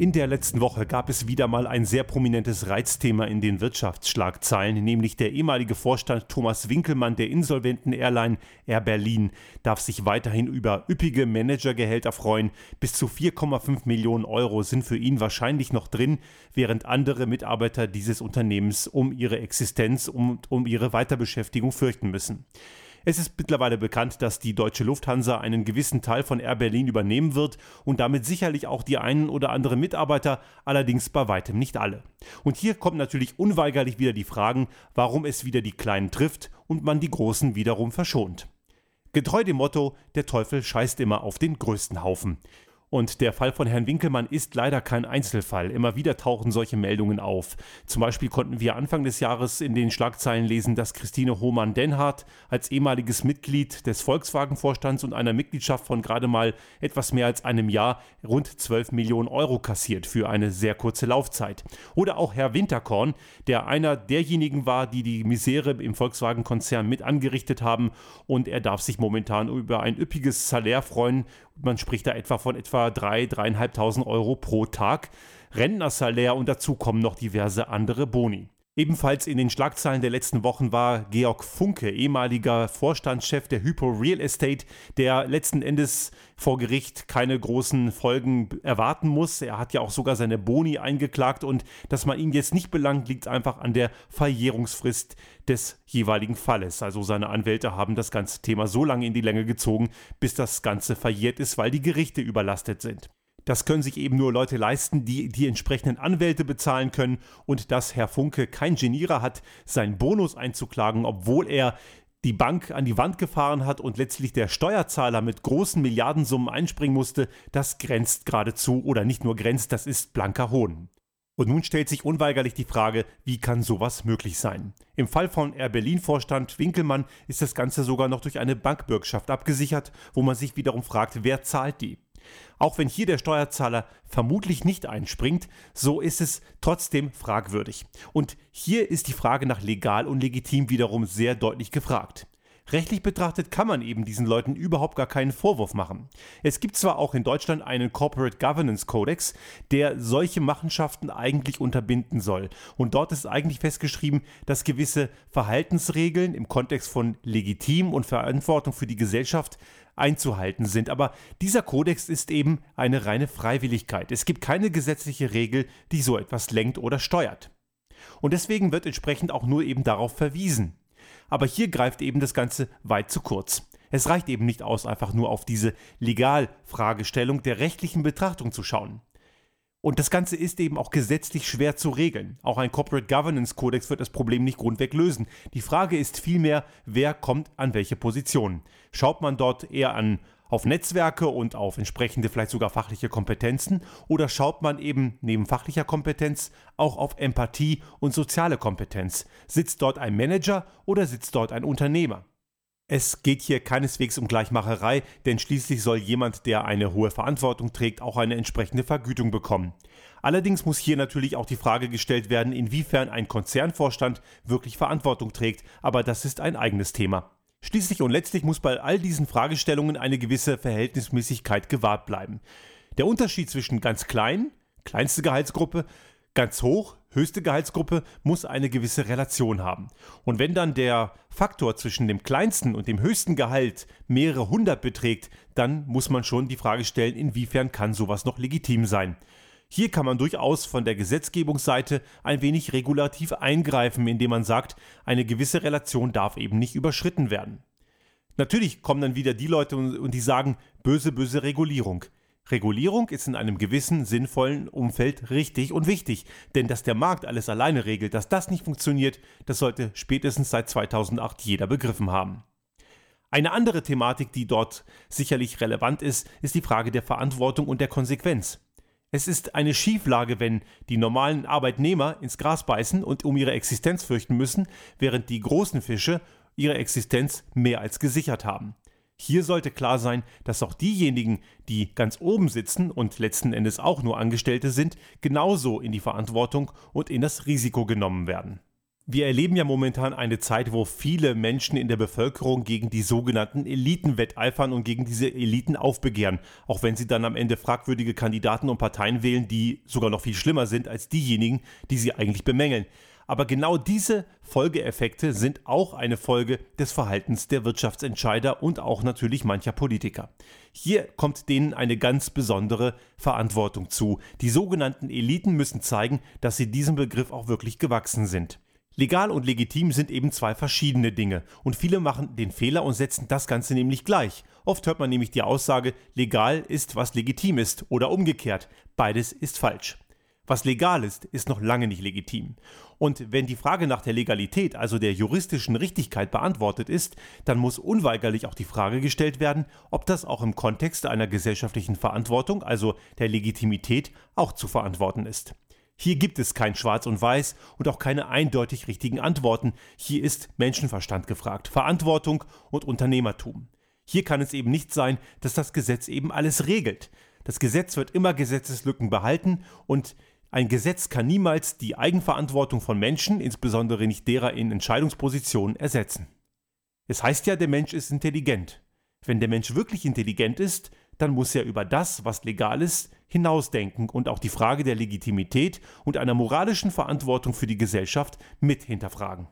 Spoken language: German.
In der letzten Woche gab es wieder mal ein sehr prominentes Reizthema in den Wirtschaftsschlagzeilen, nämlich der ehemalige Vorstand Thomas Winkelmann der insolventen Airline Air Berlin darf sich weiterhin über üppige Managergehälter freuen. Bis zu 4,5 Millionen Euro sind für ihn wahrscheinlich noch drin, während andere Mitarbeiter dieses Unternehmens um ihre Existenz und um ihre Weiterbeschäftigung fürchten müssen. Es ist mittlerweile bekannt, dass die deutsche Lufthansa einen gewissen Teil von Air Berlin übernehmen wird und damit sicherlich auch die einen oder anderen Mitarbeiter, allerdings bei weitem nicht alle. Und hier kommen natürlich unweigerlich wieder die Fragen, warum es wieder die Kleinen trifft und man die Großen wiederum verschont. Getreu dem Motto, der Teufel scheißt immer auf den größten Haufen. Und der Fall von Herrn Winkelmann ist leider kein Einzelfall. Immer wieder tauchen solche Meldungen auf. Zum Beispiel konnten wir Anfang des Jahres in den Schlagzeilen lesen, dass Christine Hohmann-Denhardt als ehemaliges Mitglied des Volkswagen-Vorstands und einer Mitgliedschaft von gerade mal etwas mehr als einem Jahr rund 12 Millionen Euro kassiert für eine sehr kurze Laufzeit. Oder auch Herr Winterkorn, der einer derjenigen war, die die Misere im Volkswagen-Konzern mit angerichtet haben und er darf sich momentan über ein üppiges Salär freuen man spricht da etwa von etwa 3.000, 3.500 Euro pro Tag. Rentnersalär und dazu kommen noch diverse andere Boni. Ebenfalls in den Schlagzeilen der letzten Wochen war Georg Funke, ehemaliger Vorstandschef der Hypo Real Estate, der letzten Endes vor Gericht keine großen Folgen erwarten muss. Er hat ja auch sogar seine Boni eingeklagt und dass man ihn jetzt nicht belangt, liegt einfach an der Verjährungsfrist des jeweiligen Falles. Also seine Anwälte haben das ganze Thema so lange in die Länge gezogen, bis das Ganze verjährt ist, weil die Gerichte überlastet sind. Das können sich eben nur Leute leisten, die die entsprechenden Anwälte bezahlen können und dass Herr Funke kein Genierer hat, seinen Bonus einzuklagen, obwohl er die Bank an die Wand gefahren hat und letztlich der Steuerzahler mit großen Milliardensummen einspringen musste, das grenzt geradezu oder nicht nur grenzt, das ist blanker Hohn. Und nun stellt sich unweigerlich die Frage, wie kann sowas möglich sein? Im Fall von Air Berlin Vorstand Winkelmann ist das Ganze sogar noch durch eine Bankbürgschaft abgesichert, wo man sich wiederum fragt, wer zahlt die? Auch wenn hier der Steuerzahler vermutlich nicht einspringt, so ist es trotzdem fragwürdig. Und hier ist die Frage nach legal und legitim wiederum sehr deutlich gefragt. Rechtlich betrachtet kann man eben diesen Leuten überhaupt gar keinen Vorwurf machen. Es gibt zwar auch in Deutschland einen Corporate Governance Codex, der solche Machenschaften eigentlich unterbinden soll. Und dort ist eigentlich festgeschrieben, dass gewisse Verhaltensregeln im Kontext von legitim und Verantwortung für die Gesellschaft einzuhalten sind. Aber dieser Kodex ist eben eine reine Freiwilligkeit. Es gibt keine gesetzliche Regel, die so etwas lenkt oder steuert. Und deswegen wird entsprechend auch nur eben darauf verwiesen. Aber hier greift eben das Ganze weit zu kurz. Es reicht eben nicht aus, einfach nur auf diese Legalfragestellung der rechtlichen Betrachtung zu schauen. Und das Ganze ist eben auch gesetzlich schwer zu regeln. Auch ein Corporate Governance Kodex wird das Problem nicht grundweg lösen. Die Frage ist vielmehr, wer kommt an welche Position. Schaut man dort eher an auf Netzwerke und auf entsprechende vielleicht sogar fachliche Kompetenzen oder schaut man eben neben fachlicher Kompetenz auch auf Empathie und soziale Kompetenz? Sitzt dort ein Manager oder sitzt dort ein Unternehmer? Es geht hier keineswegs um Gleichmacherei, denn schließlich soll jemand, der eine hohe Verantwortung trägt, auch eine entsprechende Vergütung bekommen. Allerdings muss hier natürlich auch die Frage gestellt werden, inwiefern ein Konzernvorstand wirklich Verantwortung trägt, aber das ist ein eigenes Thema. Schließlich und letztlich muss bei all diesen Fragestellungen eine gewisse Verhältnismäßigkeit gewahrt bleiben. Der Unterschied zwischen ganz klein, kleinste Gehaltsgruppe, ganz hoch, höchste Gehaltsgruppe muss eine gewisse Relation haben. Und wenn dann der Faktor zwischen dem kleinsten und dem höchsten Gehalt mehrere hundert beträgt, dann muss man schon die Frage stellen, inwiefern kann sowas noch legitim sein. Hier kann man durchaus von der Gesetzgebungsseite ein wenig regulativ eingreifen, indem man sagt, eine gewisse Relation darf eben nicht überschritten werden. Natürlich kommen dann wieder die Leute und die sagen, böse, böse Regulierung. Regulierung ist in einem gewissen, sinnvollen Umfeld richtig und wichtig, denn dass der Markt alles alleine regelt, dass das nicht funktioniert, das sollte spätestens seit 2008 jeder begriffen haben. Eine andere Thematik, die dort sicherlich relevant ist, ist die Frage der Verantwortung und der Konsequenz. Es ist eine Schieflage, wenn die normalen Arbeitnehmer ins Gras beißen und um ihre Existenz fürchten müssen, während die großen Fische ihre Existenz mehr als gesichert haben. Hier sollte klar sein, dass auch diejenigen, die ganz oben sitzen und letzten Endes auch nur Angestellte sind, genauso in die Verantwortung und in das Risiko genommen werden. Wir erleben ja momentan eine Zeit, wo viele Menschen in der Bevölkerung gegen die sogenannten Eliten wetteifern und gegen diese Eliten aufbegehren, auch wenn sie dann am Ende fragwürdige Kandidaten und Parteien wählen, die sogar noch viel schlimmer sind als diejenigen, die sie eigentlich bemängeln. Aber genau diese Folgeeffekte sind auch eine Folge des Verhaltens der Wirtschaftsentscheider und auch natürlich mancher Politiker. Hier kommt denen eine ganz besondere Verantwortung zu. Die sogenannten Eliten müssen zeigen, dass sie diesem Begriff auch wirklich gewachsen sind. Legal und legitim sind eben zwei verschiedene Dinge und viele machen den Fehler und setzen das Ganze nämlich gleich. Oft hört man nämlich die Aussage, legal ist, was legitim ist oder umgekehrt. Beides ist falsch. Was legal ist, ist noch lange nicht legitim. Und wenn die Frage nach der Legalität, also der juristischen Richtigkeit beantwortet ist, dann muss unweigerlich auch die Frage gestellt werden, ob das auch im Kontext einer gesellschaftlichen Verantwortung, also der Legitimität, auch zu verantworten ist. Hier gibt es kein Schwarz und Weiß und auch keine eindeutig richtigen Antworten. Hier ist Menschenverstand gefragt, Verantwortung und Unternehmertum. Hier kann es eben nicht sein, dass das Gesetz eben alles regelt. Das Gesetz wird immer Gesetzeslücken behalten und ein Gesetz kann niemals die Eigenverantwortung von Menschen, insbesondere nicht derer in Entscheidungspositionen, ersetzen. Es heißt ja, der Mensch ist intelligent. Wenn der Mensch wirklich intelligent ist, dann muss er über das, was legal ist, hinausdenken und auch die Frage der Legitimität und einer moralischen Verantwortung für die Gesellschaft mit hinterfragen.